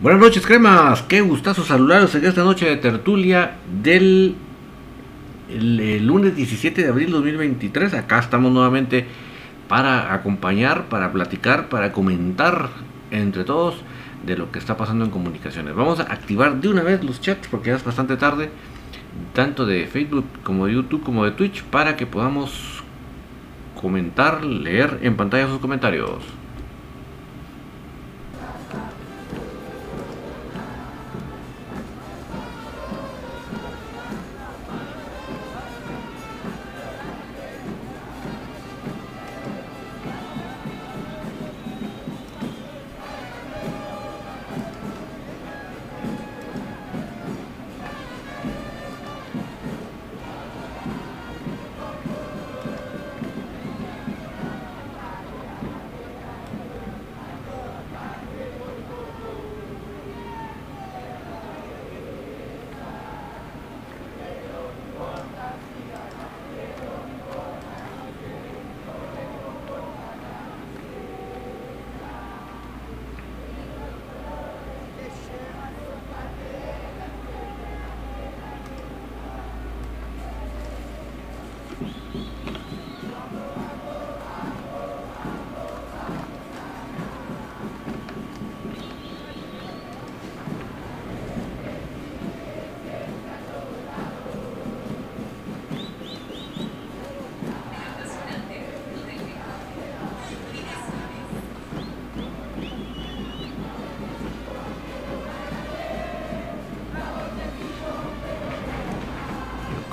Buenas noches, cremas. Qué gustazo saludarlos en esta noche de tertulia del el, el lunes 17 de abril 2023. Acá estamos nuevamente para acompañar, para platicar, para comentar entre todos de lo que está pasando en comunicaciones. Vamos a activar de una vez los chats porque ya es bastante tarde, tanto de Facebook como de YouTube como de Twitch, para que podamos comentar, leer en pantalla sus comentarios.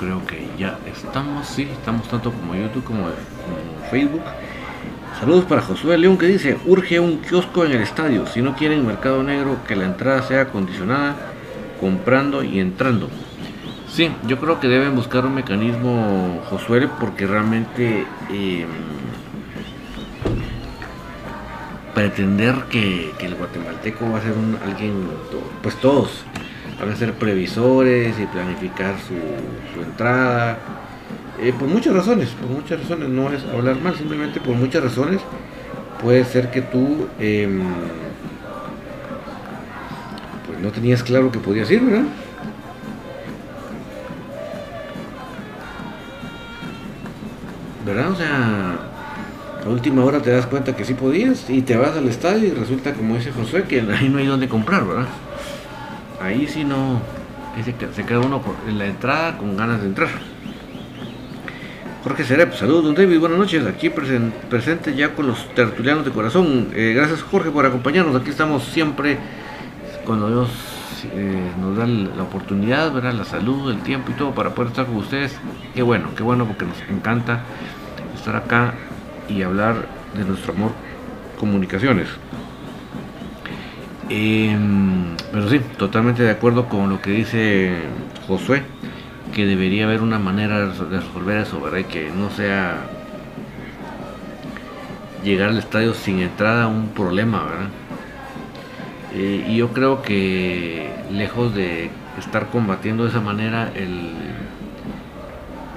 Creo que ya estamos, sí, estamos tanto como YouTube como, Facebook. Saludos para Josué León que dice, urge un kiosco en el estadio, si no quieren mercado negro, que la entrada sea acondicionada, comprando y entrando. Sí, yo creo que deben buscar un mecanismo, Josué, porque realmente eh, pretender que, que, el guatemalteco va a ser un, alguien, pues todos, van a ser previsores y planificar su, su entrada. Eh, por muchas razones, por muchas razones, no es hablar mal, simplemente por muchas razones puede ser que tú eh, pues no tenías claro que podías ir, ¿verdad? ¿Verdad? O sea, a última hora te das cuenta que sí podías y te vas al estadio y resulta, como dice Josué, que ahí no hay donde comprar, ¿verdad? Ahí sí no se, queda uno en la entrada con ganas de entrar. Jorge Serep, saludos don David, buenas noches, aquí presen, presente ya con los tertulianos de corazón. Eh, gracias Jorge por acompañarnos, aquí estamos siempre cuando Dios eh, nos da la oportunidad, ¿verdad? la salud, el tiempo y todo para poder estar con ustedes. Qué bueno, qué bueno porque nos encanta estar acá y hablar de nuestro amor comunicaciones. Eh, pero sí, totalmente de acuerdo con lo que dice Josué, que debería haber una manera de resolver eso, ¿verdad? Que no sea llegar al estadio sin entrada un problema, ¿verdad? Eh, y yo creo que lejos de estar combatiendo de esa manera el,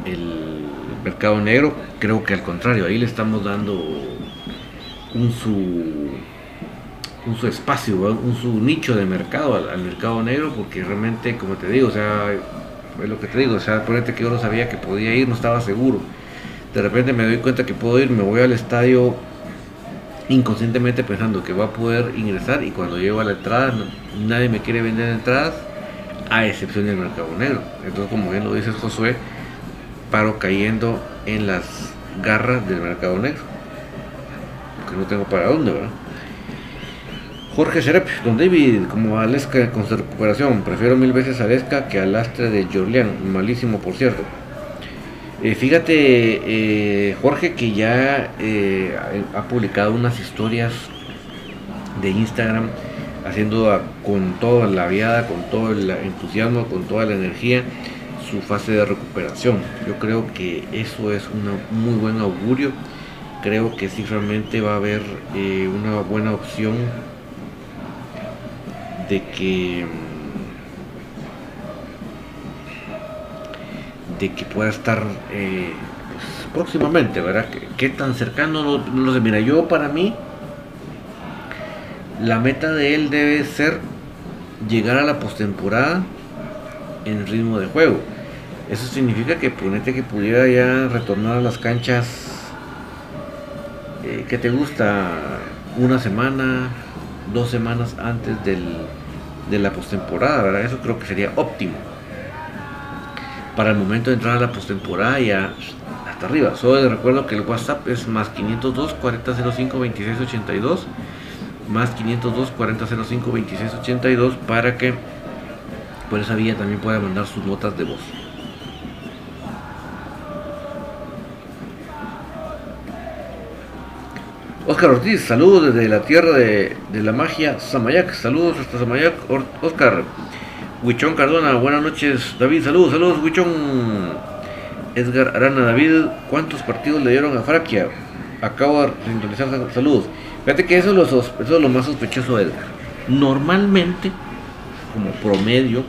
el mercado negro, creo que al contrario, ahí le estamos dando un su un su espacio, un su nicho de mercado al, mercado negro, porque realmente, como te digo, o sea, es lo que te digo, o sea, ponete que yo no sabía que podía ir, no estaba seguro. De repente me doy cuenta que puedo ir, me voy al estadio inconscientemente pensando que va a poder ingresar y cuando llego a la entrada nadie me quiere vender entradas a excepción del mercado negro. Entonces, como bien lo dice Josué, paro cayendo en las garras del mercado negro. Porque no tengo para dónde, ¿verdad? Jorge Serep, don David, como Aleska con su recuperación, prefiero mil veces a que al lastre de Jorlian, malísimo por cierto. Eh, fíjate, eh, Jorge, que ya eh, ha publicado unas historias de Instagram haciendo con toda la viada, con todo el entusiasmo, con toda la energía su fase de recuperación. Yo creo que eso es un muy buen augurio. Creo que sí realmente va a haber una buena opción de que de que pueda estar eh, pues, próximamente, ¿verdad? ¿Qué, tan cercano? No, lo sé. Mira, yo para mí, la meta de él debe ser llegar a la postemporada en ritmo de juego. Eso significa que ponete que pudiera ya retornar a las canchas eh, que te gusta una semana, dos semanas antes del, de la postemporada, ¿verdad? Eso creo que sería óptimo para el momento de entrar a la postemporada ya hasta arriba. Solo les recuerdo que el WhatsApp es más 502 4005 2682 más 502 4005 2682 para que por esa vía también pueda mandar sus notas de voz. Oscar Ortiz, saludos desde la tierra de, la magia Samayac. Saludos hasta Samayac, Oscar. Huichón Cardona, buenas noches. David, saludos, saludos, Huichón. Edgar Arana, David, ¿cuántos partidos le dieron a Fraquia? Acabo de sintonizar, saludos. Fíjate que eso es, lo, eso es lo más sospechoso, Edgar. Normalmente, como promedio,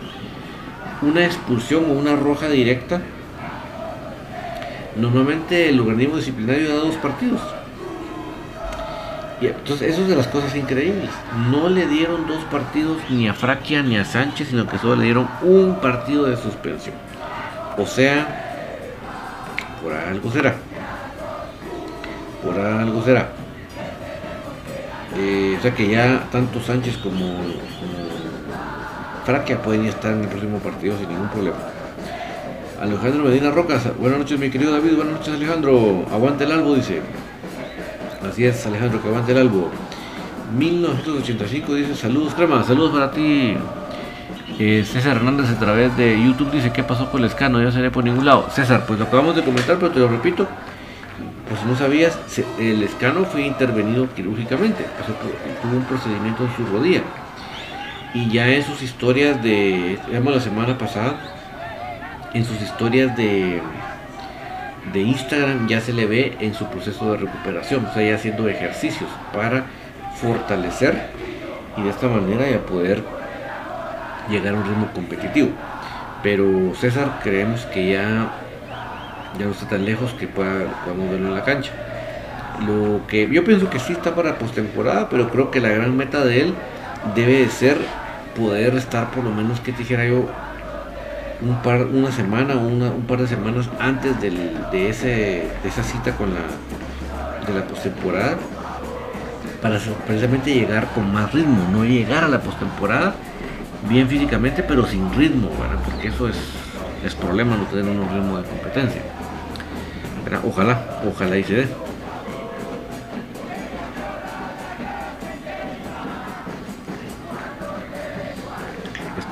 una expulsión o una roja directa, normalmente el organismo disciplinario da dos partidos entonces, eso es de las cosas increíbles. No le dieron dos partidos ni a Fraquia ni a Sánchez, sino que solo le dieron un partido de suspensión. O sea, por algo será. Por algo será. Eh, o sea que ya tanto Sánchez como, Fraquia pueden estar en el próximo partido sin ningún problema. Alejandro Medina Rocas, buenas noches mi querido David, buenas noches Alejandro, aguante el albo, dice. Así es, Alejandro, que avance el albo. 1985 dice, saludos crema, saludos para ti. Eh, César Hernández a través de YouTube dice, ¿qué pasó con el escano? Ya se ve por ningún lado. César, pues lo acabamos de comentar, pero te lo repito. Pues no sabías, el escano fue intervenido quirúrgicamente, tuvo un procedimiento en su rodilla. Y ya en sus historias de, digamos la semana pasada, en sus historias de de Instagram ya se le ve en su proceso de recuperación, o sea, ya haciendo ejercicios para fortalecer y de esta manera ya poder llegar a un ritmo competitivo. Pero César creemos que ya, ya no está tan lejos que pueda, podamos verlo en la cancha. Lo que yo pienso que sí está para postemporada, pero creo que la gran meta de él debe de ser poder estar por lo menos que dijera yo un par, una semana o un par de semanas antes de, ese, de esa cita con la, de la postemporada para precisamente llegar con más ritmo, no llegar a la postemporada bien físicamente pero sin ritmo, porque eso es, es problema no tener un ritmo de competencia. Ojalá, ojalá y se dé.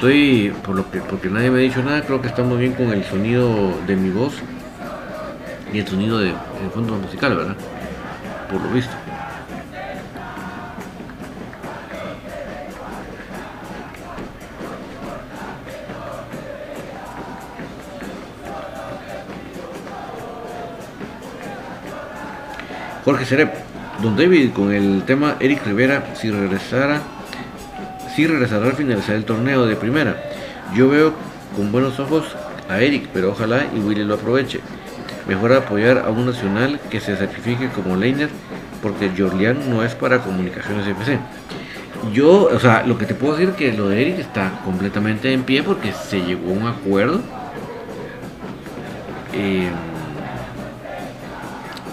Estoy, por lo que, porque nadie me ha dicho nada, creo que estamos bien con el sonido de mi voz y el sonido de, fondo musical, ¿verdad? Por lo visto. Jorge Serep, Don David, con el tema Eric Rivera, si regresara sí regresará al finalizar el torneo de primera. Yo veo con buenos ojos a Eric, pero ojalá y Willy lo aproveche. Mejor apoyar a un nacional que se sacrifique como Leiner, porque Jorlian no es para comunicaciones FC. Yo, o sea, lo que te puedo decir que lo de Eric está completamente en pie porque se llegó a un acuerdo eh,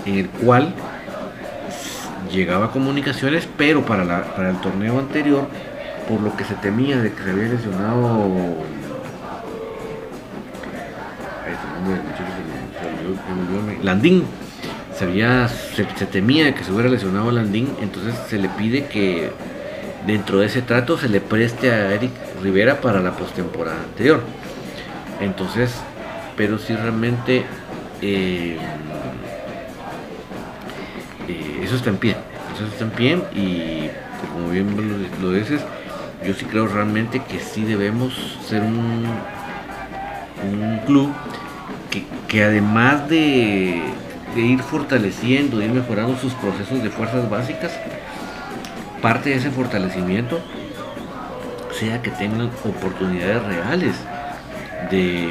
en el cual llegaba comunicaciones, pero para, para el torneo anterior por lo que se temía de que se había lesionado Landín se, había, se, temía de que se hubiera lesionado Landín entonces se le pide que dentro de ese trato se le preste a Eric Rivera para la postemporada anterior entonces pero si realmente eh, eh, eso está en pie. Eso está en pie y pues, como bien lo, dices, yo sí creo realmente que sí debemos ser un, un club que, además de, de, ir fortaleciendo, de ir mejorando sus procesos de fuerzas básicas, parte de ese fortalecimiento sea que tengan oportunidades reales de,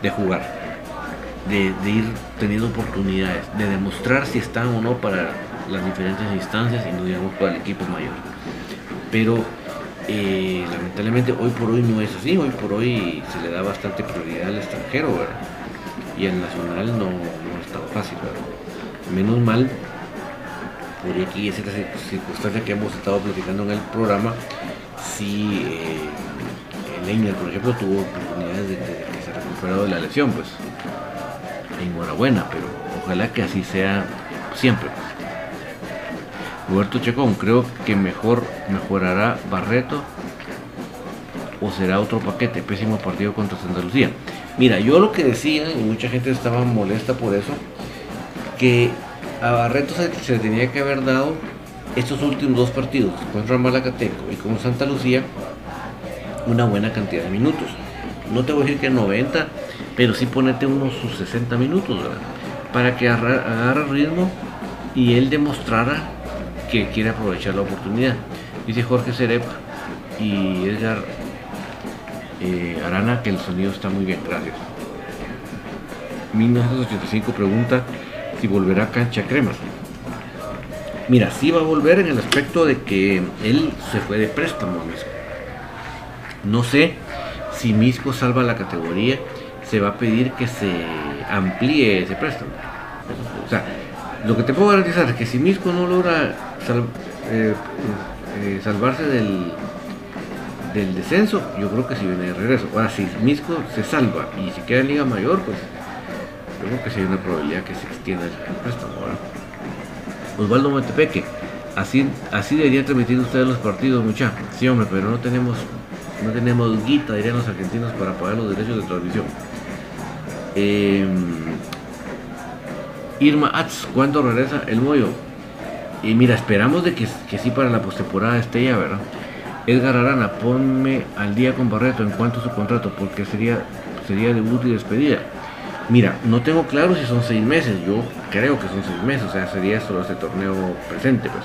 de jugar, de, ir teniendo oportunidades, de demostrar si están o no para las diferentes instancias y no digamos para el equipo mayor. Pero eh, lamentablemente hoy por hoy no es así, hoy por hoy se le da bastante prioridad al extranjero y al nacional no, no es tan fácil. Menos mal, por aquí es circunstancia que hemos estado platicando en el programa, si eh, Leiner, por ejemplo, tuvo oportunidades de, que se recuperado de la lesión, pues enhorabuena, pero ojalá que así sea siempre. Pues. Roberto Chacón, creo que mejor mejorará Barreto o será otro paquete, pésimo partido contra Santa Lucía. Mira, yo lo que decía, y mucha gente estaba molesta por eso, que a Barreto se, le tenía que haber dado estos últimos dos partidos, contra Malacateco y con Santa Lucía, una buena cantidad de minutos. No te voy a decir que 90, pero sí ponete unos sus 60 minutos, Para que agarre ritmo y él demostrara que quiere aprovechar la oportunidad. Dice Jorge Cerep y Edgar eh, Arana que el sonido está muy bien, gracias. 1985 pregunta si volverá a cancha cremas. Mira, sí va a volver en el aspecto de que él se fue de préstamo Misco. No sé si Misco salva la categoría, se va a pedir que se amplíe ese préstamo. O sea, lo que te puedo garantizar es que si Misco no logra eh, eh, salvarse del, del descenso, yo creo que si viene de regreso. Ahora, si Misco se salva y si queda en Liga Mayor, pues yo creo que sí hay una probabilidad que se extienda el préstamo. Osvaldo Montepeque, así, así deberían transmitir ustedes los partidos, mucha. Sí, hombre, pero no tenemos, no tenemos guita, dirían los argentinos, para pagar los derechos de transmisión. Em, Irma Atz, ¿cuándo regresa el Moyo? Y mira, esperamos de que, que sí para la postemporada esté ya, ¿verdad? Edgar Arana, ponme al día con Barreto en cuanto a su contrato, porque sería, sería debut y despedida. Mira, no tengo claro si son seis meses, yo creo que son seis meses, o sea, sería solo este torneo presente, pues.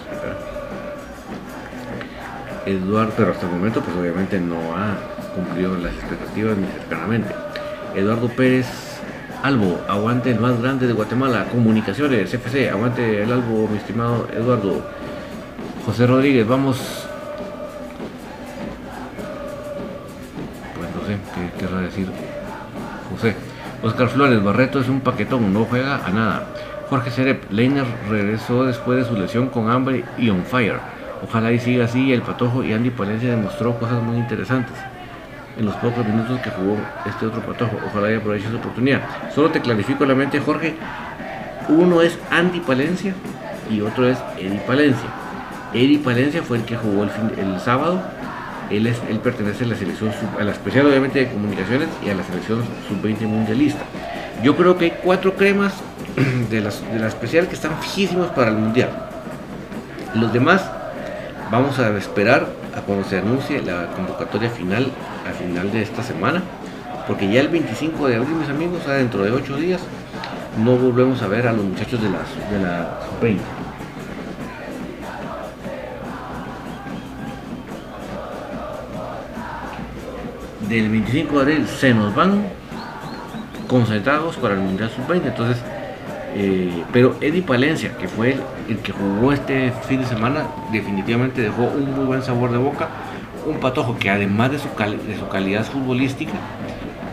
Eduardo, pero hasta el momento, pues obviamente no ha cumplido las expectativas ni cercanamente. Eduardo Pérez Albo, aguante el más grande de Guatemala, comunicaciones, FC, aguante el Albo, mi estimado Eduardo. José Rodríguez, vamos. Pues no sé qué querrá decir José. Oscar Flores, Barreto es un paquetón, no juega a nada. Jorge Cerep, Leiner regresó después de su lesión con hambre y on fire. Ojalá y siga así, el Patojo y Andy Palencia demostró cosas muy interesantes en los pocos minutos que jugó este otro patojo. Ojalá y aproveche su oportunidad. Solo te clarifico la mente, Jorge. Uno es Andy Palencia y otro es Eddie Palencia. Eddie Palencia fue el que jugó el, el sábado. Él, es, él pertenece a la selección, a la especial obviamente de comunicaciones y a la selección sub-20 mundialista. Yo creo que hay cuatro cremas de, las, de la especial que están fijísimos para el mundial. Los demás vamos a esperar a cuando se anuncie la convocatoria final al final de esta semana, porque ya el 25 de abril, mis amigos, dentro de 8 días, no volvemos a ver a los muchachos de la, de la 20. Del 25 de abril se nos van concentrados para el Mundial Sub-20. Entonces, eh, pero Eddie Palencia, que fue el, que jugó este fin de semana, definitivamente dejó un muy buen sabor de boca. Un patojo que además de su, de su calidad futbolística,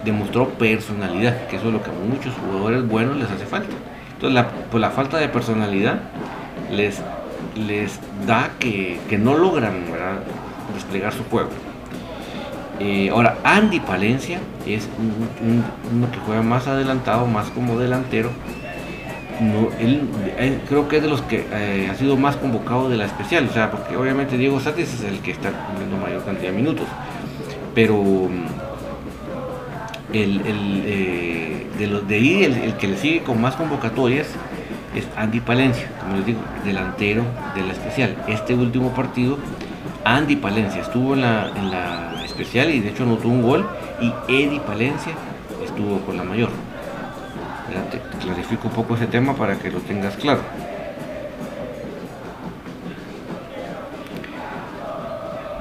demostró personalidad, que eso es lo que a muchos jugadores buenos les hace falta. Entonces, la, pues la falta de personalidad les, les da que, no logran desplegar su juego. Eh, ahora, Andy Palencia es uno que juega más adelantado, más como delantero, no, él, creo que es de los que eh, ha sido más convocado de la especial, o sea, porque obviamente Diego Sánchez es el que está cumpliendo mayor cantidad de minutos, pero el, eh, de los de ahí, el, que le sigue con más convocatorias es Andy Palencia, como les digo, delantero de la especial. Este último partido, Andy Palencia estuvo en la, en la especial y de hecho anotó un gol y Eddie Palencia estuvo con la mayor. Te clarifico un poco ese tema para que lo tengas claro.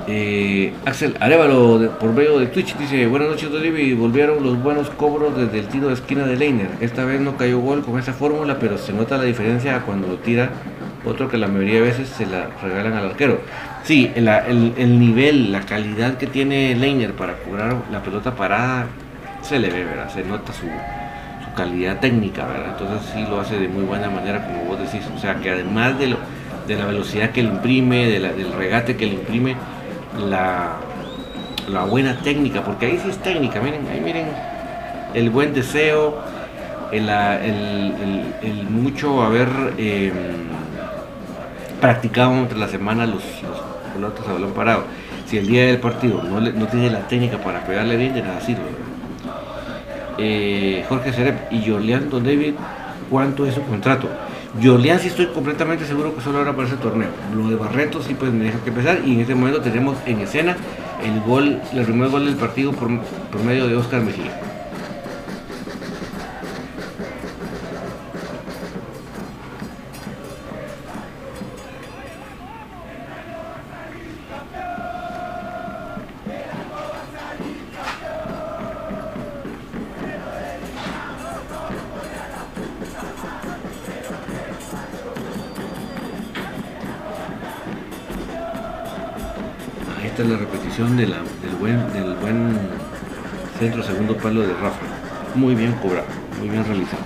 Eh, Axel Arevalo por medio de Twitch dice Buenas noches y volvieron los buenos cobros desde el tiro de esquina de Leiner Esta vez no cayó gol con esa fórmula Pero se nota la diferencia cuando lo tira Otro que la mayoría de veces se la regalan al arquero Sí, el, nivel, la calidad que tiene Leiner para cobrar la pelota parada Se le ve, ¿verdad? Se nota su, calidad técnica, ¿verdad? Entonces sí lo hace de muy buena manera como vos decís O sea que además de, lo, de la velocidad que le imprime, del regate que le imprime la, la buena técnica, porque ahí sí es técnica, miren, ahí miren el buen deseo, el, mucho haber eh, practicado entre la semana los, los pelotas a balón parado. Si el día del partido no, tiene la técnica para pegarle bien, de nada sirve. Eh, Jorge Cerep y Jorlean Don David, ¿cuánto es su contrato? Jorleán sí estoy completamente seguro que solo ahora para ese torneo. Lo de Barreto sí pues me deja que empezar y en este momento tenemos en escena el gol, el primer gol del partido por, por medio de Oscar Mejía. De Rafa. Muy bien cobrado, muy bien realizado.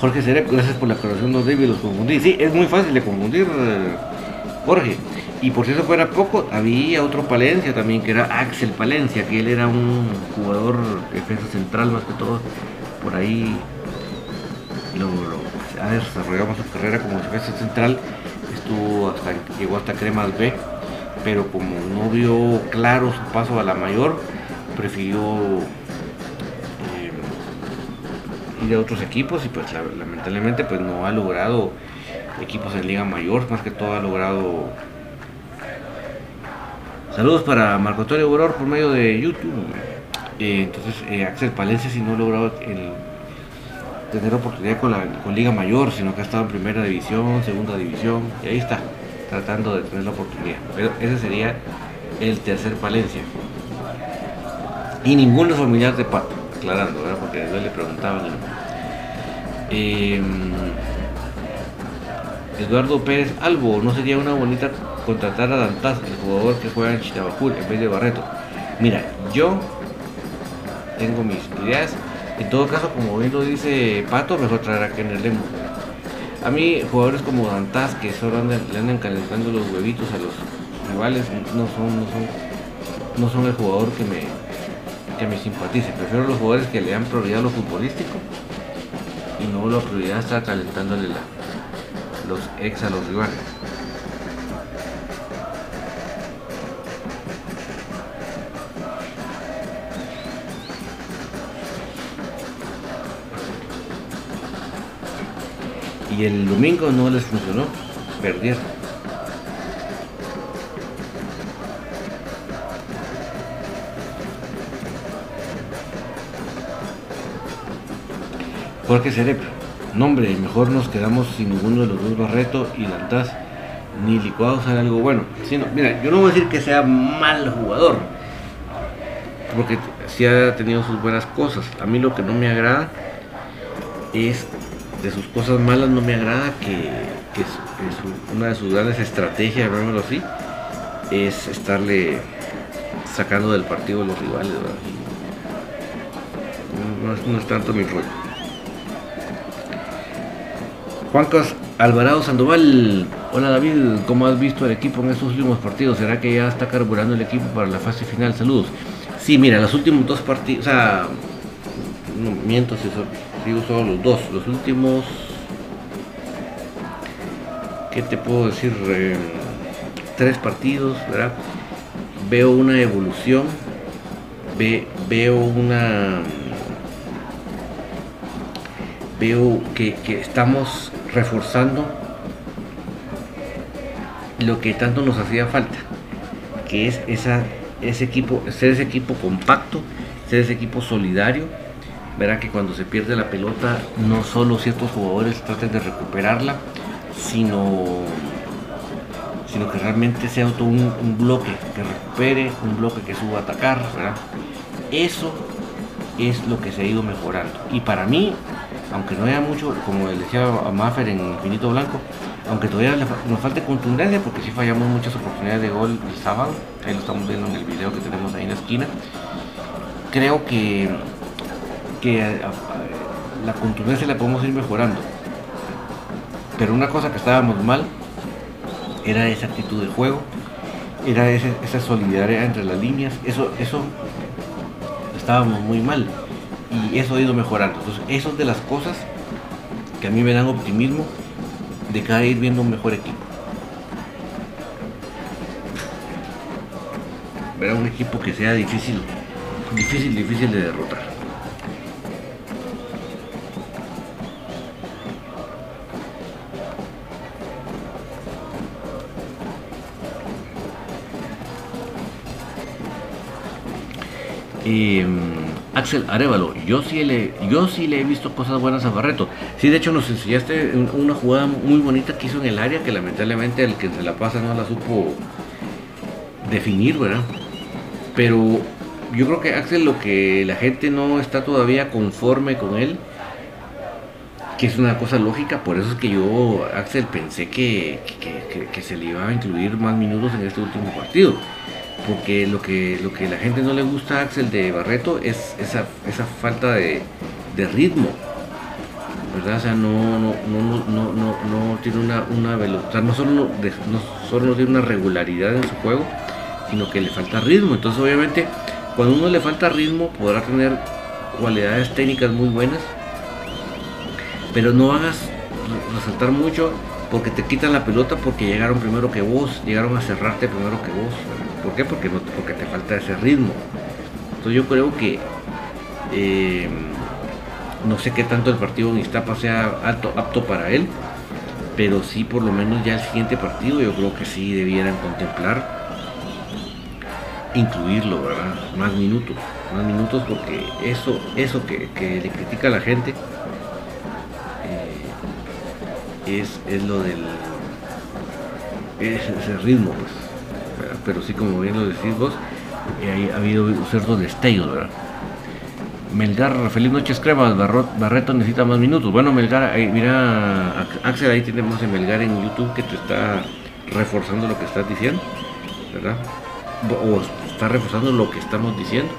Jorge Cerep, gracias por la aclaración, no David, los confundí. Sí, es muy fácil de confundir, eh, Jorge. Y por si eso fuera poco, había otro Palencia también, que era Axel Palencia, que él era un jugador defensa central más que todo. Por ahí lo, ha desarrollado su carrera como defensa central. Estuvo hasta, llegó hasta Cremas B pero como no vio claro su paso a la mayor, prefirió a otros equipos y pues lamentablemente pues no ha logrado equipos en Liga Mayor, más que todo ha logrado saludos para Marco Antonio Auror por medio de YouTube. Eh, entonces eh, Axel Palencia si no ha logrado tener oportunidad con, la, con Liga Mayor, sino que ha estado en primera división, segunda división, y ahí está tratando de tener la oportunidad. Pero ese sería el tercer Palencia. Y ninguno es familiar de Pato, aclarando, ¿verdad? porque después le preguntaban. Em, Eduardo Pérez Albo, ¿no sería una bonita contratar a Dantas, el jugador que juega en Chitabajul, en vez de Barreto? Mira, yo tengo mis ideas. En todo caso, como bien lo dice Pato, mejor traer a Kenner Lemo. A mí, jugadores como Dantas, que solo le andan calentando los huevitos a los rivales, no son, no son, no son el jugador que me, que me simpatice. Prefiero los jugadores que le dan prioridad a lo futbolístico y no la prioridad estar calentándole la, los ex a los rivales. y el domingo no les funcionó, perdieron. Jorge Cerep, nombre, mejor nos quedamos sin ninguno de los dos Barreto y Lantaz, ni licuados sale algo bueno. Sino, mira, yo no voy a decir que sea mal jugador, porque sí ha tenido sus buenas cosas. A mí lo que no me agrada es de sus cosas malas no me agrada que, una de sus grandes estrategias, llamémoslo así, es estarle sacando del partido a los rivales. No, es tanto mi rollo. Juancas Alvarado Sandoval, hola David, ¿cómo has visto el equipo en estos últimos partidos? ¿Será que ya está carburando el equipo para la fase final? Saludos. Sí, mira, los últimos dos partidos, o sea, no miento si son digo solo los dos, los últimos, ¿qué te puedo decir? Eh, tres partidos, ¿verdad? Veo una evolución veo una veo que, estamos reforzando lo que tanto nos hacía falta, que es ese equipo, ser ese equipo compacto, ser ese equipo solidario. Verá que cuando se pierde la pelota, no solo ciertos jugadores traten de recuperarla, sino, sino que realmente sea todo un, bloque que recupere, un bloque que suba a atacar. Eso es lo que se ha ido mejorando. Y para mí, aunque no haya mucho, como decía Maffer en Infinito Blanco, aunque todavía nos falte contundencia, porque si fallamos muchas oportunidades de gol el sábado, ahí lo estamos viendo en el video que tenemos ahí en la esquina, creo que, que la contundencia la podemos ir mejorando. Pero una cosa que estábamos mal era esa actitud de juego, era esa solidaridad entre las líneas, eso, eso estábamos muy mal y eso ha ido mejorando. Entonces, eso es de las cosas que a mí me dan optimismo de cada ir viendo un mejor equipo. Ver a un equipo que sea difícil, difícil, difícil de derrotar. Y Axel Arevalo, yo sí, le, yo sí le he visto cosas buenas a Barreto. Sí, de hecho nos enseñaste una jugada muy bonita que hizo en el área, que lamentablemente el que se la pasa no la supo definir, ¿verdad? Pero yo creo que Axel lo que la gente no está todavía conforme con él, que es una cosa lógica, por eso es que yo, Axel, pensé que, que se le iba a incluir más minutos en este último partido porque lo que, lo que la gente no le gusta a Axel de Barreto es esa, esa falta de, ritmo. ¿verdad? O sea, no, no, no, no, tiene una, una velocidad, no solo, no solo tiene una regularidad en su juego, sino que le falta ritmo. Entonces, obviamente, cuando uno le falta ritmo, podrá tener cualidades técnicas muy buenas, pero no hagas resaltar mucho porque te quitan la pelota porque llegaron primero que vos, llegaron a cerrarte primero que vos. ¿Por qué? Porque, no, porque te falta ese ritmo. Entonces yo creo que eh, no sé qué tanto el partido en Iztapa sea apto para él, pero sí por lo menos ya el siguiente partido yo creo que sí debieran contemplar incluirlo, ¿verdad? Más minutos, más minutos porque eso, eso que, le critica a la gente es, es, lo del es ese ritmo, pues pero sí, como bien lo decís vos, eh, ha habido ciertos destellos, ¿verdad? Melgar, feliz noches cremas, Barreto necesita más minutos. Bueno, Melgar, mira, Axel, ahí tenemos en Melgar en YouTube que te está reforzando lo que estás diciendo, ¿verdad? O está reforzando lo que estamos diciendo.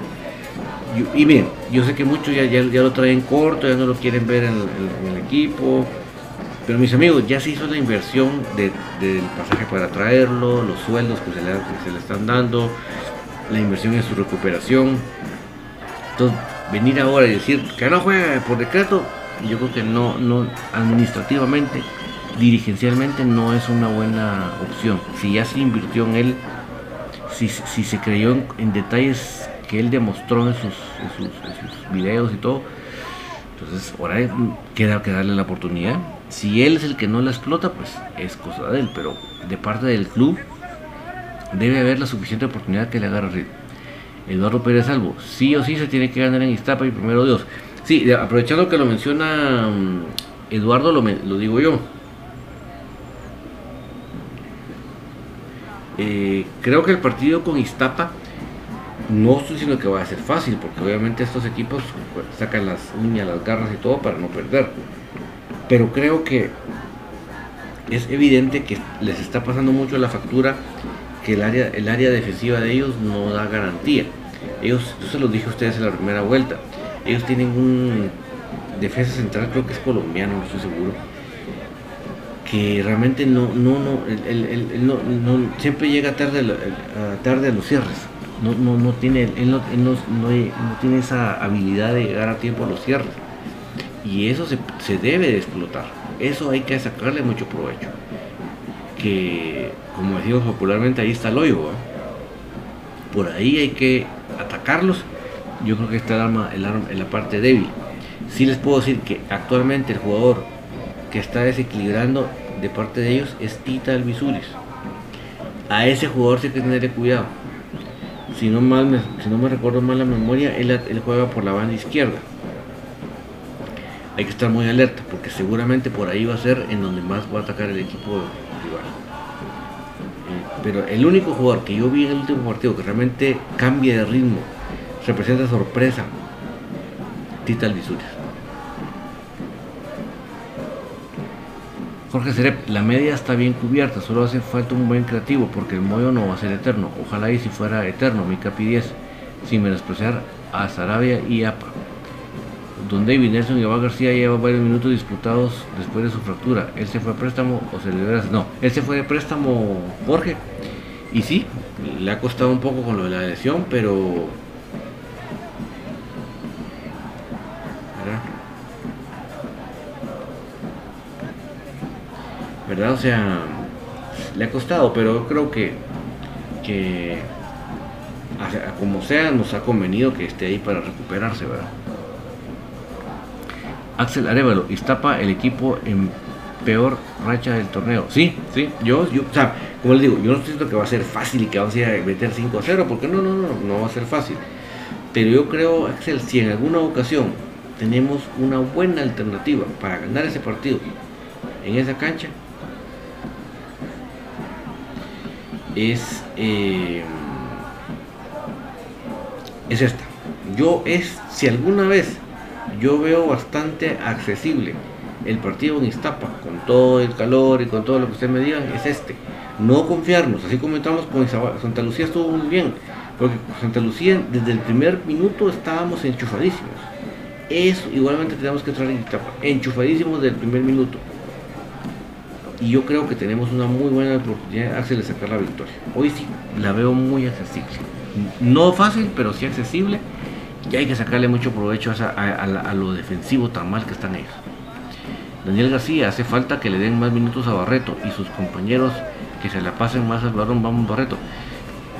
Y, bien, yo sé que muchos ya, ya, lo traen corto, ya no lo quieren ver en el equipo, pero mis amigos, ya se hizo la inversión del pasaje para traerlo, los sueldos que se, le, están dando, la inversión en su recuperación. Entonces, venir ahora y decir que no juega por decreto, yo creo que no, no administrativamente, dirigencialmente no es una buena opción. Si ya se invirtió en él, si, se creyó en, detalles que él demostró en sus, en sus videos y todo, entonces ahora queda que darle la oportunidad si él es el que no la explota, pues es cosa de él, pero de parte del club debe haber la suficiente oportunidad que le agarre ritmo. Eduardo Pérez Salvo, sí o sí se tiene que ganar en Iztapa y primero Dios. Sí, aprovechando que lo menciona mm, Eduardo, lo, digo yo. Eh, creo que el partido con Iztapa no estoy diciendo que va a ser fácil, porque obviamente estos equipos pues, sacan las uñas, las garras y todo para no perder pero creo que es evidente que les está pasando mucho la factura que el área, el área defensiva de ellos no da garantía. Ellos, yo se los dije a ustedes en la primera vuelta, ellos tienen un defensa central, creo que es colombiano, no estoy seguro, que realmente no, no, no, no, siempre llega tarde, tarde a los cierres. No, no, no tiene, él no, no tiene esa habilidad de llegar a tiempo a los cierres. Y eso se, debe de explotar. Eso hay que sacarle mucho provecho. Que, como decimos popularmente, ahí está el hoyo. Por ahí hay que atacarlos, yo creo que está el arma, el arma en la parte débil. Sí les puedo decir que actualmente el jugador que está desequilibrando de parte de ellos es Tita Alvisuris. A ese jugador sí hay que tenerle cuidado. Si no, me, si no me recuerdo mal la memoria, él, él juega por la banda izquierda. Hay que estar muy alerta porque seguramente por ahí va a ser en donde más va a atacar el equipo rival. Eh, pero el único jugador que yo vi en el último partido que realmente cambia de ritmo, representa sorpresa, Tita Alvisuris. Jorge Cerep, la media está bien cubierta, solo hace falta un buen creativo porque el mollo no va a ser eterno. Ojalá y si fuera eterno, mi capi 10, sin menospreciar a Sarabia y APA. Don David Nelson y García lleva varios minutos disputados después de su fractura. ¿Él se fue a préstamo o se le dio No, él se fue de préstamo, Jorge. Y sí, le ha costado un poco con lo de la lesión, pero ¿verdad? O sea, le ha costado, pero creo que, que como sea, nos ha convenido que esté ahí para recuperarse, ¿verdad? Axel Arevalo, Iztapa el equipo en peor racha del torneo. Sí, sí, yo, yo, o sea, como les digo, yo no siento que va a ser fácil y que vamos a ir meter 5 a 0, porque no, no, no, no va a ser fácil. Pero yo creo, Axel, si en alguna ocasión tenemos una buena alternativa para ganar ese partido en esa cancha, es, eh, es esta. Yo es, si alguna vez yo veo bastante accesible el partido en Iztapa, con todo el calor y con todo lo que ustedes me digan, es este. No confiarnos, así comentamos con Santa Lucía estuvo muy bien, porque Santa Lucía desde el primer minuto estábamos enchufadísimos. Eso igualmente tenemos que entrar en Iztapa, enchufadísimos desde el primer minuto y yo creo que tenemos una muy buena oportunidad de sacar la victoria. Hoy sí la veo muy accesible. No fácil, pero sí accesible. Y hay que sacarle mucho provecho a, lo defensivo tan mal que están ellos. Daniel García, hace falta que le den más minutos a Barreto y sus compañeros que se la pasen más al balón, vamos Barreto.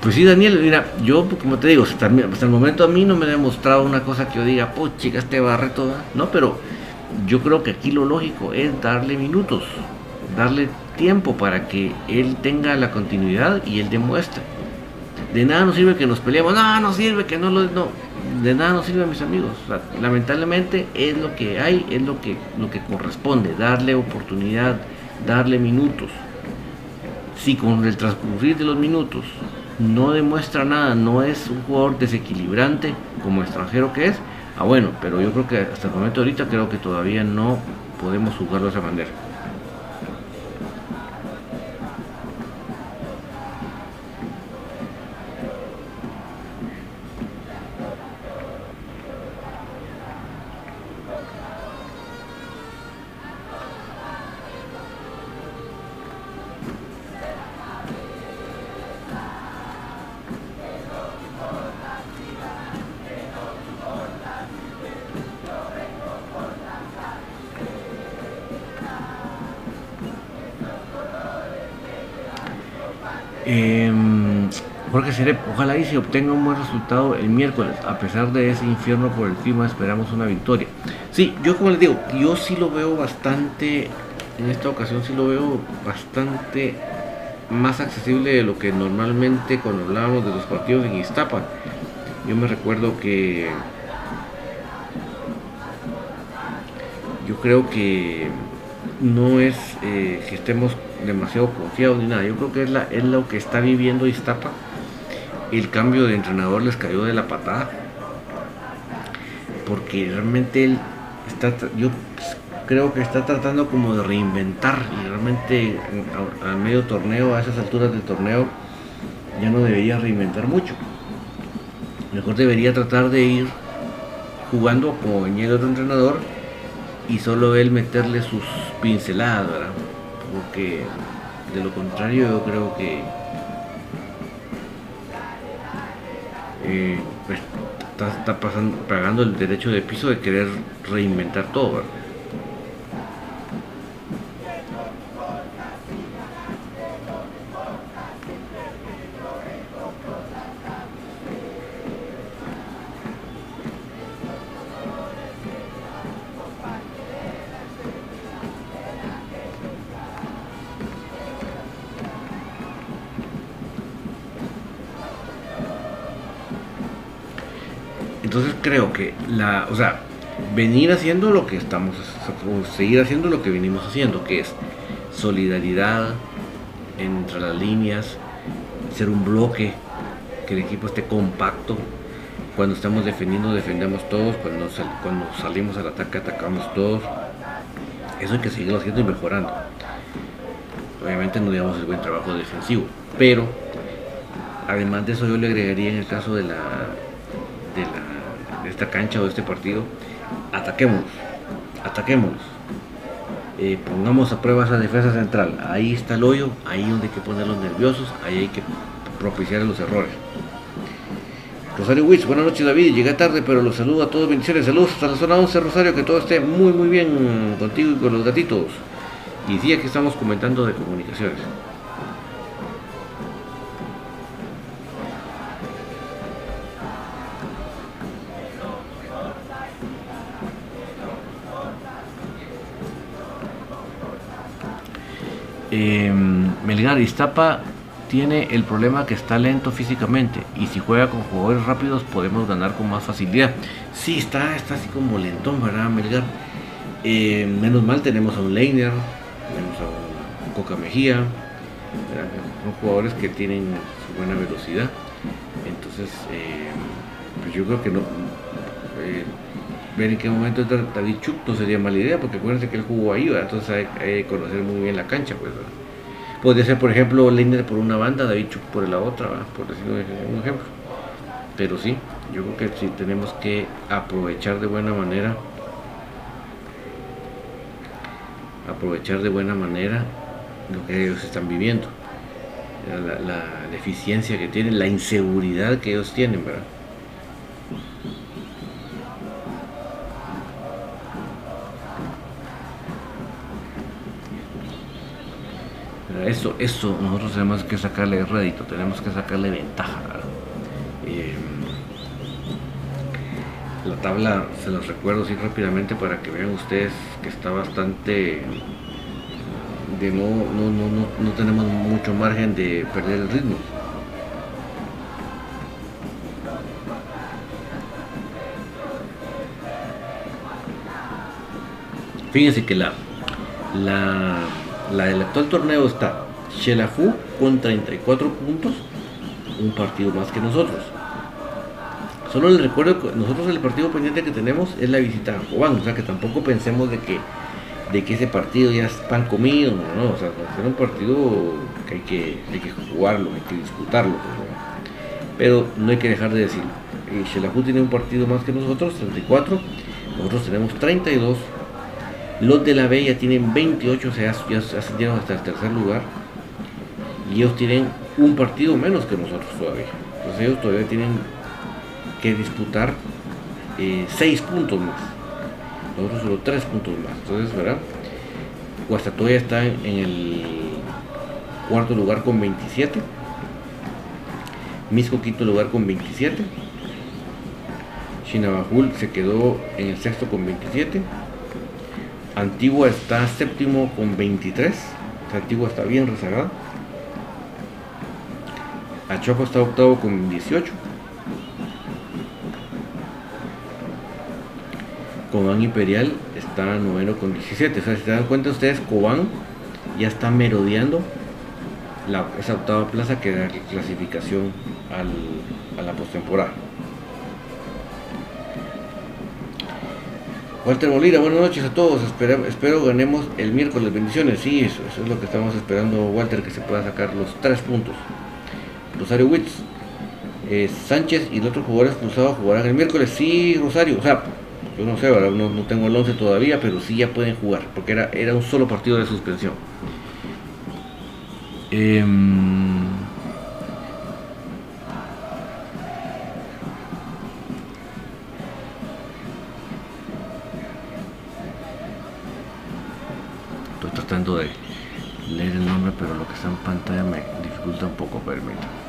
Pues sí, Daniel, mira, yo como te digo, hasta, el momento a mí no me ha demostrado una cosa que yo diga, pues chica, este Barreto, no, pero yo creo que aquí lo lógico es darle minutos darle tiempo para que él tenga la continuidad y él demuestre. De nada nos sirve que nos peleemos, no, no sirve que no lo no, de nada nos sirve mis amigos. lamentablemente es lo que hay, es lo que lo que corresponde, darle oportunidad, darle minutos. Si con el transcurrir de los minutos no demuestra nada, no es un jugador desequilibrante como extranjero que es, ah bueno, pero yo creo que hasta el momento ahorita creo que todavía no podemos jugarlo de esa manera. Ojalá y se obtenga un buen resultado el miércoles. A pesar de ese infierno por el clima, esperamos una victoria. Sí, yo como les digo, yo sí lo veo bastante, en esta ocasión sí lo veo bastante más accesible de lo que normalmente cuando hablábamos de los partidos en Iztapa. Yo me recuerdo que yo creo que no es eh, que estemos demasiado confiados ni nada. Yo creo que es, la, es lo que está viviendo Iztapa el cambio de entrenador les cayó de la patada. Porque realmente él está, yo creo que está tratando como de reinventar y realmente a, medio torneo, a esas alturas del torneo, ya no debería reinventar mucho. Mejor debería tratar de ir jugando como venía el otro entrenador y solo él meterle sus pinceladas, Porque de lo contrario yo creo que eh, pues, está, pasando, pagando el derecho de piso de querer reinventar todo. Entonces creo que la, o sea, venir haciendo lo que estamos, seguir haciendo lo que venimos haciendo, que es solidaridad entre las líneas, ser un bloque, que el equipo esté compacto. Cuando estamos defendiendo, defendemos todos. Cuando, cuando salimos al ataque, atacamos todos. Eso hay que seguirlo haciendo y mejorando. Obviamente no digamos el buen trabajo defensivo, pero además de eso yo le agregaría en el caso de la esta cancha o este partido, ataquemos, ataquemos. Eh, pongamos a prueba esa defensa central. Ahí está el hoyo, ahí donde hay que ponerlos nerviosos, ahí hay que propiciar los errores. Rosario Witz, buenas noches David, llegué tarde pero los saludo a todos, bendiciones, saludos a la zona 11 Rosario, que todo esté muy muy bien contigo y con los gatitos. Y sí, aquí estamos comentando de comunicaciones. Melgar Iztapa tiene el problema que está lento físicamente y si juega con jugadores rápidos podemos ganar con más facilidad. Sí, está, está así como lentón, ¿verdad, Melgar? Eh, menos mal tenemos a un Leiner, tenemos a un Coca Mejía, son jugadores que tienen su buena velocidad. Entonces, eh, pues yo creo que no. Eh, ver en qué momento entra David Chuk no sería mala idea, porque acuérdense que él jugó ahí, entonces hay, que conocer muy bien la cancha. pues Podría ser, por ejemplo, Leiner por una banda, David Chuk por la otra, por decir un ejemplo. Pero sí, yo creo que sí tenemos que aprovechar de buena manera aprovechar de buena manera lo que ellos están viviendo, la, la, eficiencia que tienen, la inseguridad que ellos tienen, ¿verdad? Eso, eso nosotros tenemos que sacarle rédito, tenemos que sacarle ventaja. Eh, la tabla se los recuerdo así rápidamente para que vean ustedes que está bastante de no, no, no, no, tenemos mucho margen de perder el ritmo. Fíjense que la, la, la del actual torneo está Shelahu con 34 puntos, un partido más que nosotros. Solo les recuerdo que nosotros el partido pendiente que tenemos es la visita a Juan, o sea que tampoco pensemos de que de que ese partido ya es pan comido, o sea, es un partido que hay que, hay que jugarlo, hay que disputarlo, pero no hay que dejar de decirlo. Shelahu tiene un partido más que nosotros, 34, nosotros tenemos 32, los de la B ya tienen 28, o sea, ya ascendieron hasta el tercer lugar, y ellos tienen un partido menos que nosotros todavía, entonces ellos todavía tienen que disputar 6 eh, puntos más. Nosotros solo 3 puntos más. Entonces, ¿verdad? Guastatoya está en el cuarto lugar con 27. Misco quinto lugar con 27. Chinabajul se quedó en el sexto con 27. Antigua está séptimo con 23. Antigua está bien rezagada. Achoco está octavo con 18. Cobán Imperial está noveno con 17. O sea, si se dan cuenta ustedes, Cobán ya está merodeando la, esa octava plaza que da clasificación a la postemporada. Walter Molina, buenas noches a todos. Espero, ganemos el miércoles. Bendiciones. Sí, eso, es lo que estamos esperando, Walter, que se pueda sacar los tres puntos. Rosario Witz, eh, Sánchez y el otro jugador expulsado jugarán el miércoles. Sí, Rosario. O sea, yo no sé, no, tengo el 11 todavía, pero sí ya pueden jugar, porque era, era un solo partido de suspensión. Em, de leer el nombre, pero lo que está en pantalla me dificulta un poco, permítanme.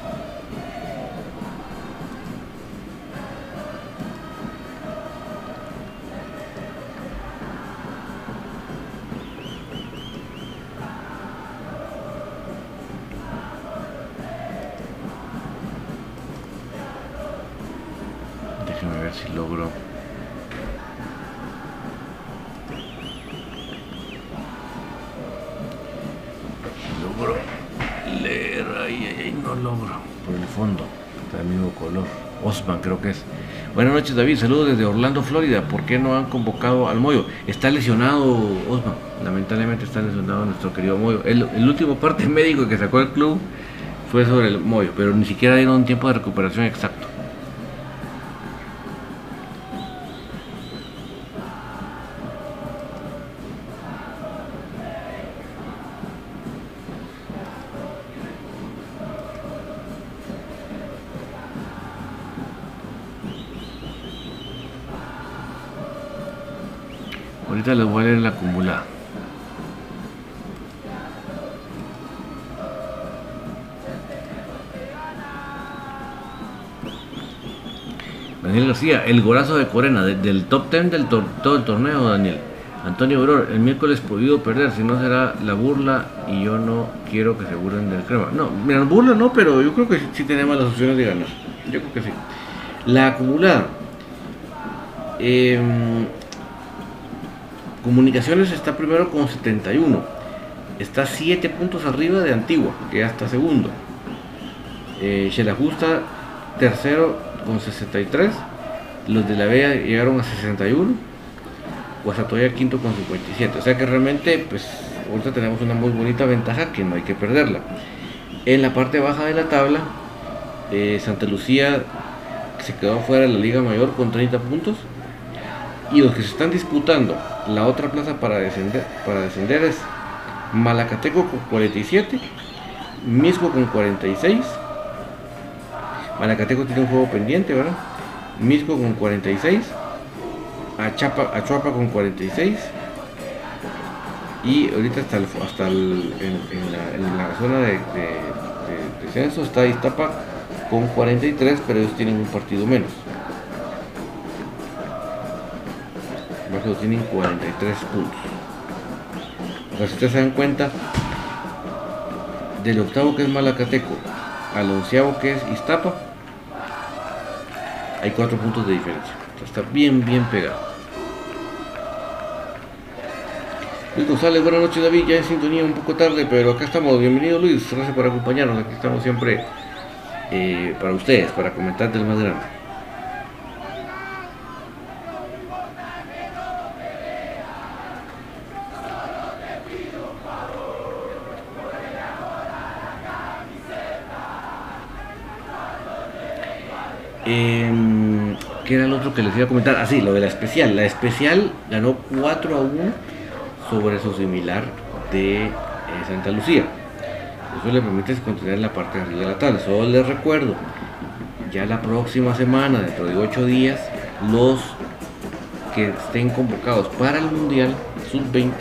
ver si. Logro Por el fondo. Está del mismo color. Osman creo que es. Buenas noches David, saludos desde Orlando, Florida. ¿Por qué no han convocado al Moyo? Está lesionado Osman, lamentablemente está lesionado nuestro querido Moyo. El, el último parte médico que sacó el club fue sobre el Moyo, pero ni siquiera dieron un tiempo de recuperación exacto. El gorazo de Corena, de- del top 10 del tor- todo el torneo, Daniel. Antonio Auror, el miércoles prohibido perder, si no será la burla y yo no quiero que se burlen del crema. No, mira, burla no, pero yo creo que sí, tenemos las opciones de ganar. Yo creo que sí. La acumulada. Em, Comunicaciones está primero con 71. Está 7 puntos arriba de Antigua, que ya está segundo. Eh, Xelajusta tercero con 63. Los de la Vega llegaron a 61. Guasatoya quinto con 57. O sea que realmente, pues, ahorita tenemos una muy bonita ventaja que no hay que perderla. En la parte baja de la tabla, eh, Santa Lucía se quedó fuera de la Liga Mayor con 30 puntos. Y los que se están disputando la otra plaza para descender, para descender es Malacateco con 47, Misco con 46. Malacateco tiene un juego pendiente, ¿verdad? Misco con 46. Achapa, Achuapa con 46. Y ahorita hasta, el, hasta el- en, la, zona de, de- de descenso está Iztapa con 43, pero ellos tienen un partido menos. Abajo tienen 43 puntos. O sea, si ustedes se dan cuenta, del octavo que es Malacateco al onceavo que es Iztapa, hay 4 puntos de diferencia. Está bien, bien pegado. Luis González, buenas noches David, ya en sintonía un poco tarde, pero acá estamos. Bienvenido Luis, gracias por acompañarnos. Aquí estamos siempre eh, para ustedes, para comentar del más grande. Em, ¿Qué era el otro que les iba a comentar? Ah, sí, lo de la especial. La especial ganó 4 a 1 sobre su similar de eh, Santa Lucía. Eso le permite continuar en la parte de arriba de la tabla. Solo les recuerdo, ya la próxima semana, dentro de 8 días, los que estén convocados para el Mundial Sub-20.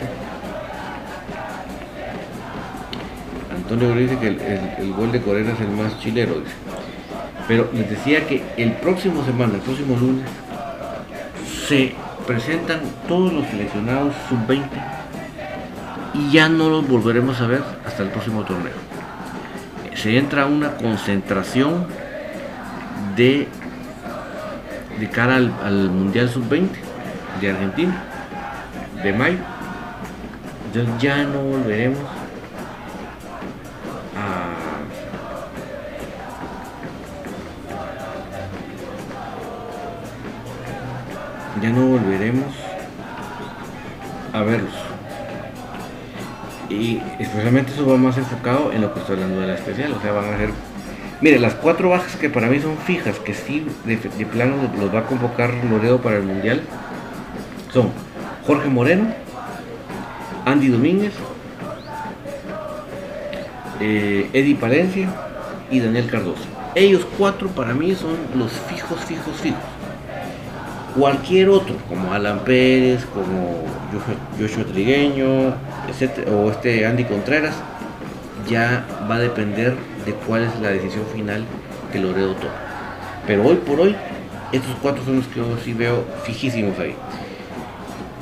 Antonio dice que el, el- gol de Corena es el más chilero. Pero les decía que el próximo semana, el próximo lunes, se presentan todos los seleccionados sub-20 y ya no los volveremos a ver hasta el próximo torneo. Se entra una concentración de, de cara al, al Mundial sub-20 de Argentina, de mayo. Entonces ya no volveremos va más enfocado en lo que estoy hablando de la especial. O sea, van a ser. Mire, las cuatro bajas que para mí son fijas, que sí de, de plano los va a convocar Loredo para el mundial, son Jorge Moreno, Andy Domínguez, eh, Eddie Palencia y Daniel Cardoso. Ellos cuatro para mí son los fijos, fijos, fijos cualquier otro, como Alan Pérez, como Joshua Trigueño, etcétera, o este Andy Contreras, ya va a depender de cuál es la decisión final que Loredo toma. Pero hoy por hoy, estos cuatro son los que yo sí veo fijísimos ahí.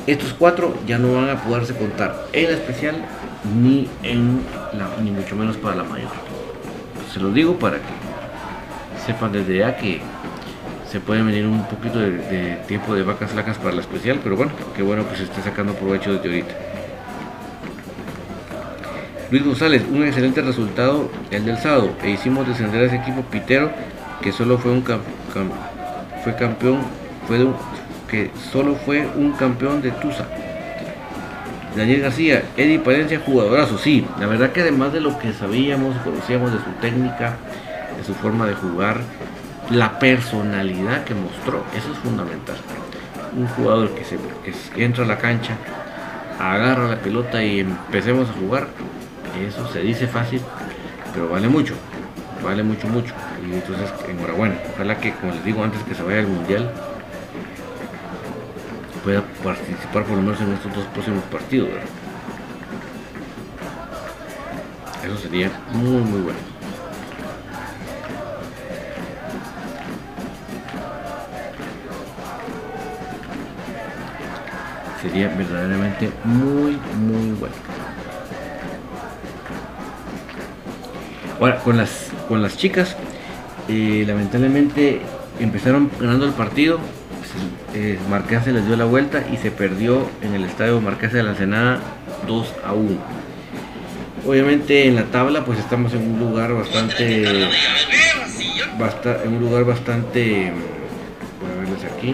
Estos cuatro ya no van a poderse contar en la especial ni en la, ni mucho menos para la mayor. Se los digo para que sepan desde ya que se puede venir un poquito de, tiempo de vacas flacas para la especial, pero bueno, qué bueno que se esté sacando provecho desde ahorita. Luis González, un excelente resultado el del sábado, e hicimos descender a ese equipo pitero que solo fue un fue campeón, fue que solo fue un campeón de Tusa. Daniel García, Eddie Palencia, jugadorazo, sí, la verdad que además de lo que sabíamos, conocíamos de su técnica, de su forma de jugar, la personalidad que mostró, eso es fundamental. Un jugador que, se, que entra a la cancha, agarra la pelota y empecemos a jugar, eso se dice fácil, pero vale mucho, vale mucho, mucho. Y entonces, enhorabuena. Ojalá que, como les digo antes que se vaya al mundial, pueda participar por lo menos en estos dos próximos partidos. Eso sería muy, muy bueno. Sería verdaderamente muy, muy bueno. Ahora, con las, con las chicas, eh, lamentablemente empezaron ganando el partido. Eh, se les dio la vuelta y se perdió en el estadio Marqués de la Ensenada 2 a 1. Obviamente en la tabla pues estamos en un lugar bastante, en un lugar bastante, voy a verles aquí,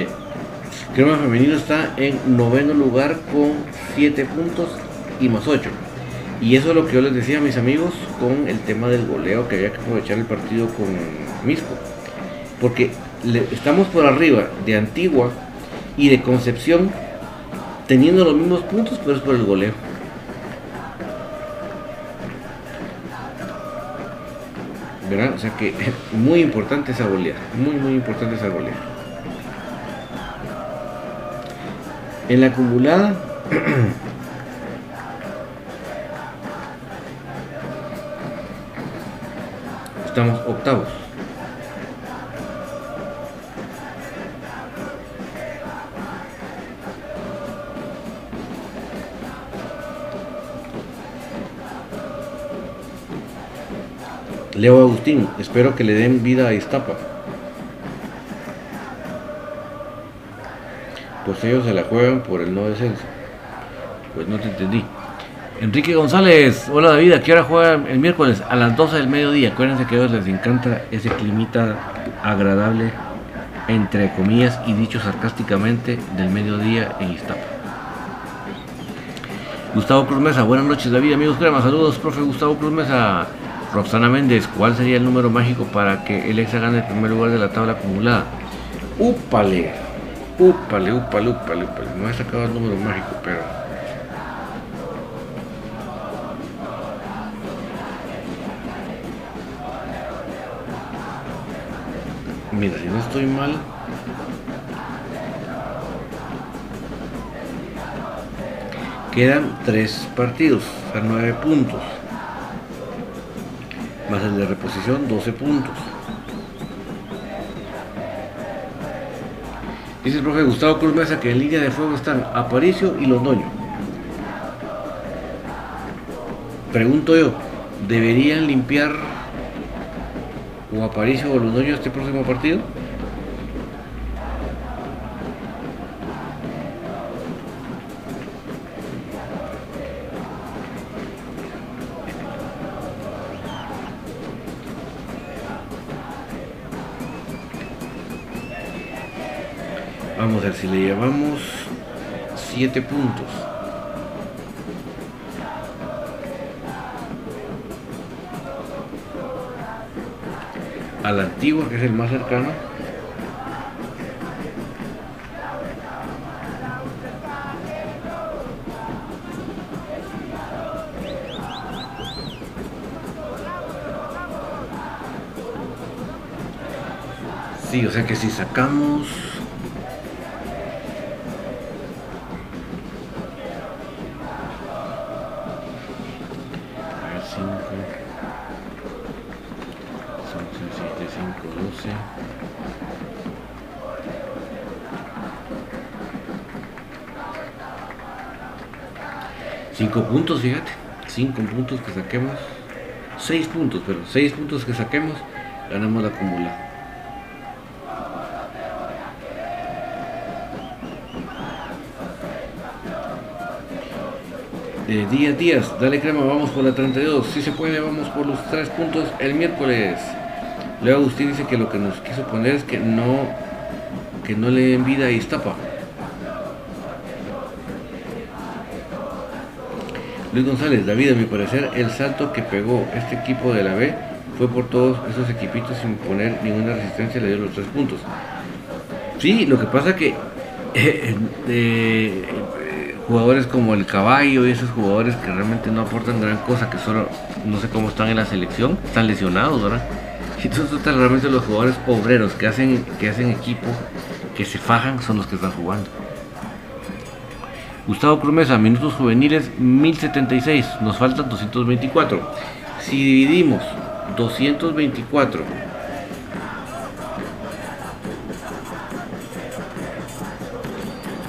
Crema Femenino está en noveno lugar con 7 puntos y más 8. Y eso es lo que yo les decía a mis amigos con el tema del goleo, que había que aprovechar el partido con Misco. Porque estamos por arriba de Antigua y de Concepción teniendo los mismos puntos, pero es por el goleo. ¿Verdad? O sea que muy importante esa goleada, muy muy importante esa goleada. En la acumulada estamos octavos. Leo Agustín, espero que le den vida a Iztapa. Ellos se la juegan por el no descenso. Pues no te entendí. Enrique González, hola David, ¿a qué hora juegan el miércoles? A las 12 del mediodía. Acuérdense que a ellos les encanta ese climita agradable, entre comillas y dicho sarcásticamente, del mediodía en Iztapa. Gustavo Cruz Mesa, buenas noches David, amigos crema, saludos, profe Gustavo Cruz Mesa. Roxana Méndez, ¿cuál sería el número mágico para que el ex gane el primer lugar de la tabla acumulada? Úpale, Úpale, úpale, úpale, úpale. No he sacado el número mágico, pero. Mira, si no estoy mal. Quedan tres partidos, a nueve puntos. Más el de reposición, 12 puntos. Dice el profe Gustavo Cruz Mesa que en línea de fuego están Aparicio y Londoño. Pregunto yo, ¿deberían limpiar o Aparicio o Londoño este próximo partido? 7 puntos. a la antigua, que es el más cercano. Sí, o sea que si sacamos 5 puntos, fíjate 5 puntos que saquemos 6 puntos, pero 6 puntos que saquemos ganamos la acumulada Eh, Díaz Díaz, dale crema, vamos por la 32. Si se puede, vamos por los 3 puntos el miércoles. Leo Agustín dice que lo que nos quiso poner es que no, que no le den vida a Iztapa. Luis González, David, a mi parecer, el salto que pegó este equipo de la B fue por todos esos equipitos sin poner ninguna resistencia, le dio los 3 puntos. Sí, lo que pasa que eh, eh, jugadores como el caballo y esos jugadores que realmente no aportan gran cosa, que solo no sé cómo están en la selección, están lesionados, ¿verdad? Y entonces realmente los jugadores obreros que hacen, que hacen equipo, que se fajan, son los que están jugando. Gustavo Promesa, minutos juveniles 1076, nos faltan 224. Si dividimos 224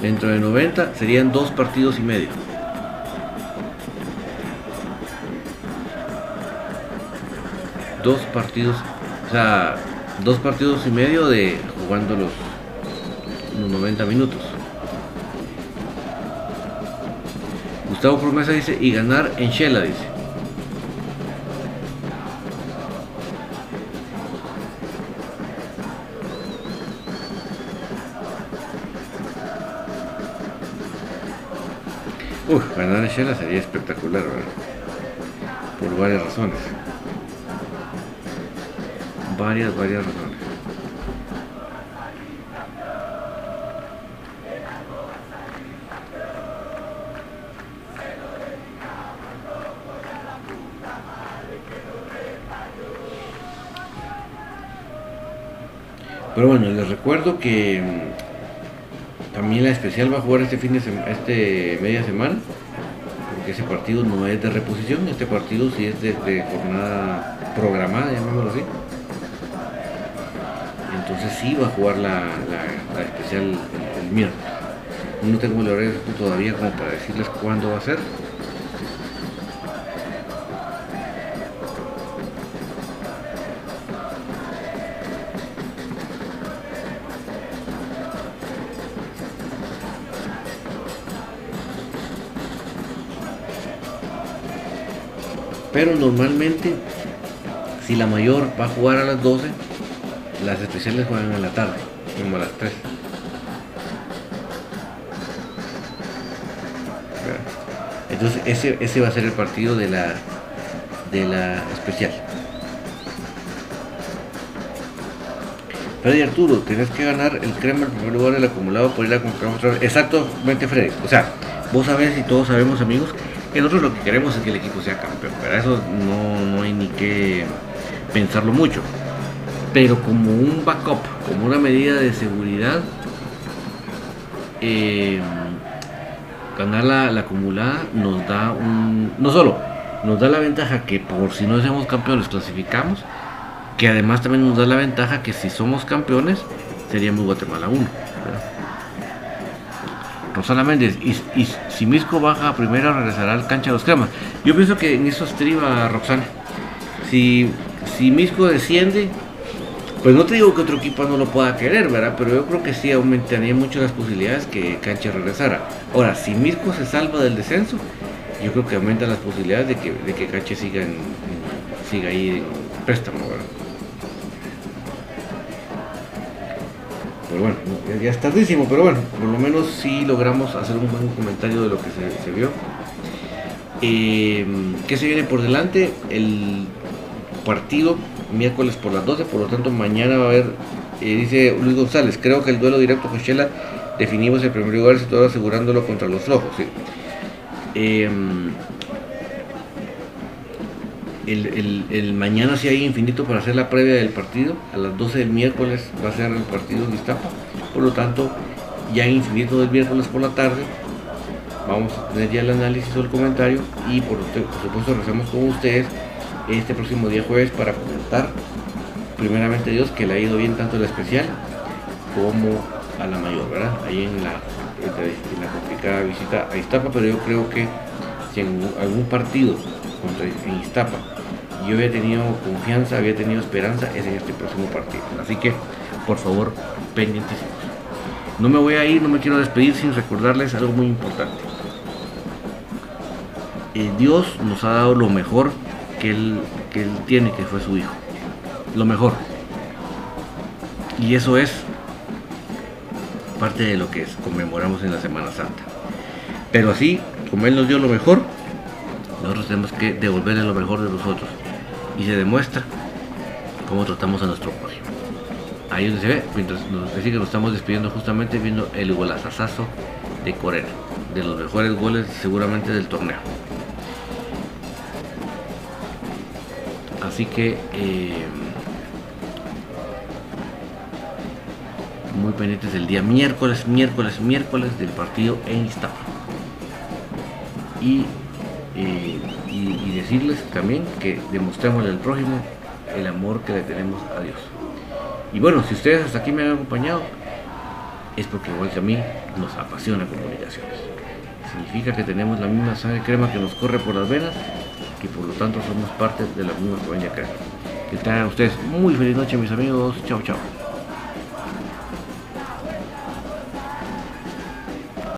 dentro de 90 serían dos partidos y medio. Dos partidos, o sea, dos partidos y medio de jugando los 90 minutos. Gustavo Promesa dice, y ganar en Shela, dice. Uf, ganar en Shela sería espectacular, ¿verdad? Por varias razones. Varias, varias razones. Pero bueno, les recuerdo que mm, también la especial va a jugar este fin de semana, este media semana, porque ese partido no es de reposición, este partido sí es de, jornada programada, llamémoslo así. Entonces sí va a jugar la, la- especial el, miércoles. No tengo el horario todavía como para decirles cuándo va a ser. Pero normalmente, si la mayor va a jugar a las 12, las especiales juegan en la tarde, como a las 3. Entonces ese, ese va a ser el partido de la, de la especial. Freddy Arturo, tenés que ganar el crema en primer lugar del acumulado por ir a comprar otra vez. Exactamente, Freddy. O sea, vos sabés y todos sabemos, amigos, que nosotros lo que queremos es que el equipo sea campeón. Para eso no, no hay ni que pensarlo mucho. Pero como un backup, como una medida de seguridad, eh, ganar la, la acumulada nos da un. No solo nos da la ventaja que por si no somos campeones clasificamos, que además también nos da la ventaja que si somos campeones seríamos Guatemala 1. Rosana Méndez, y, si Misco baja a primera regresará al cancha de los cremas. Yo pienso que en eso estriba Roxana. Si, si Misco desciende, pues no te digo que otro equipo no lo pueda querer, ¿verdad? Pero yo creo que sí aumentaría mucho las posibilidades que Cancha regresara. Ahora, si Misco se salva del descenso, yo creo que aumenta las posibilidades de que, de que Cancha siga, siga ahí en préstamo, ¿verdad? Pero bueno, ya, es tardísimo, pero bueno, por lo menos sí logramos hacer un buen comentario de lo que se, vio. Eh, ¿Qué se viene por delante? El partido miércoles por las 12, por lo tanto mañana va a haber, eh, dice Luis González, creo que el duelo directo con Shela definimos el primer lugar todo asegurándolo contra los rojos. Em, el, mañana si hay infinito para hacer la previa del partido, a las 12 del miércoles va a ser el partido de Iztapa, por lo tanto ya hay infinito del miércoles por la tarde vamos a tener ya el análisis o el comentario. Y por, supuesto rezamos con ustedes este próximo día jueves para comentar primeramente Dios que le ha ido bien tanto la especial como a la mayor, ¿verdad? Ahí en la, en la complicada visita a Iztapa, pero yo creo que si en algún partido contra en Iztapa yo había tenido confianza, había tenido esperanza, es en este próximo partido. Así que, por favor, pendientes. No me voy a ir, no me quiero despedir sin recordarles algo muy importante. Eh, Dios nos ha dado lo mejor que él, que él tiene, que fue su Hijo. Lo mejor. Y eso es parte de lo que conmemoramos en la Semana Santa. Pero así, como Él nos dio lo mejor, nosotros tenemos que devolverle lo mejor de nosotros. Y se demuestra cómo tratamos a nuestro prójimo. Ahí donde se ve, mientras nos decía que nos estamos despidiendo justamente viendo el golazazazo de Corena, de los mejores goles seguramente del torneo. Así que eh, muy pendientes el día miércoles, miércoles, miércoles del partido en Iztapa. Y, eh, decirles también que demostremos al prójimo el amor que le tenemos a Dios. Y bueno, si ustedes hasta aquí me han acompañado, es porque igual que a mí nos apasiona comunicaciones. Significa que tenemos la misma sangre crema que nos corre por las venas y por lo tanto somos parte de la misma familia acá. Que tengan ustedes muy feliz noche mis amigos. Chao, chao.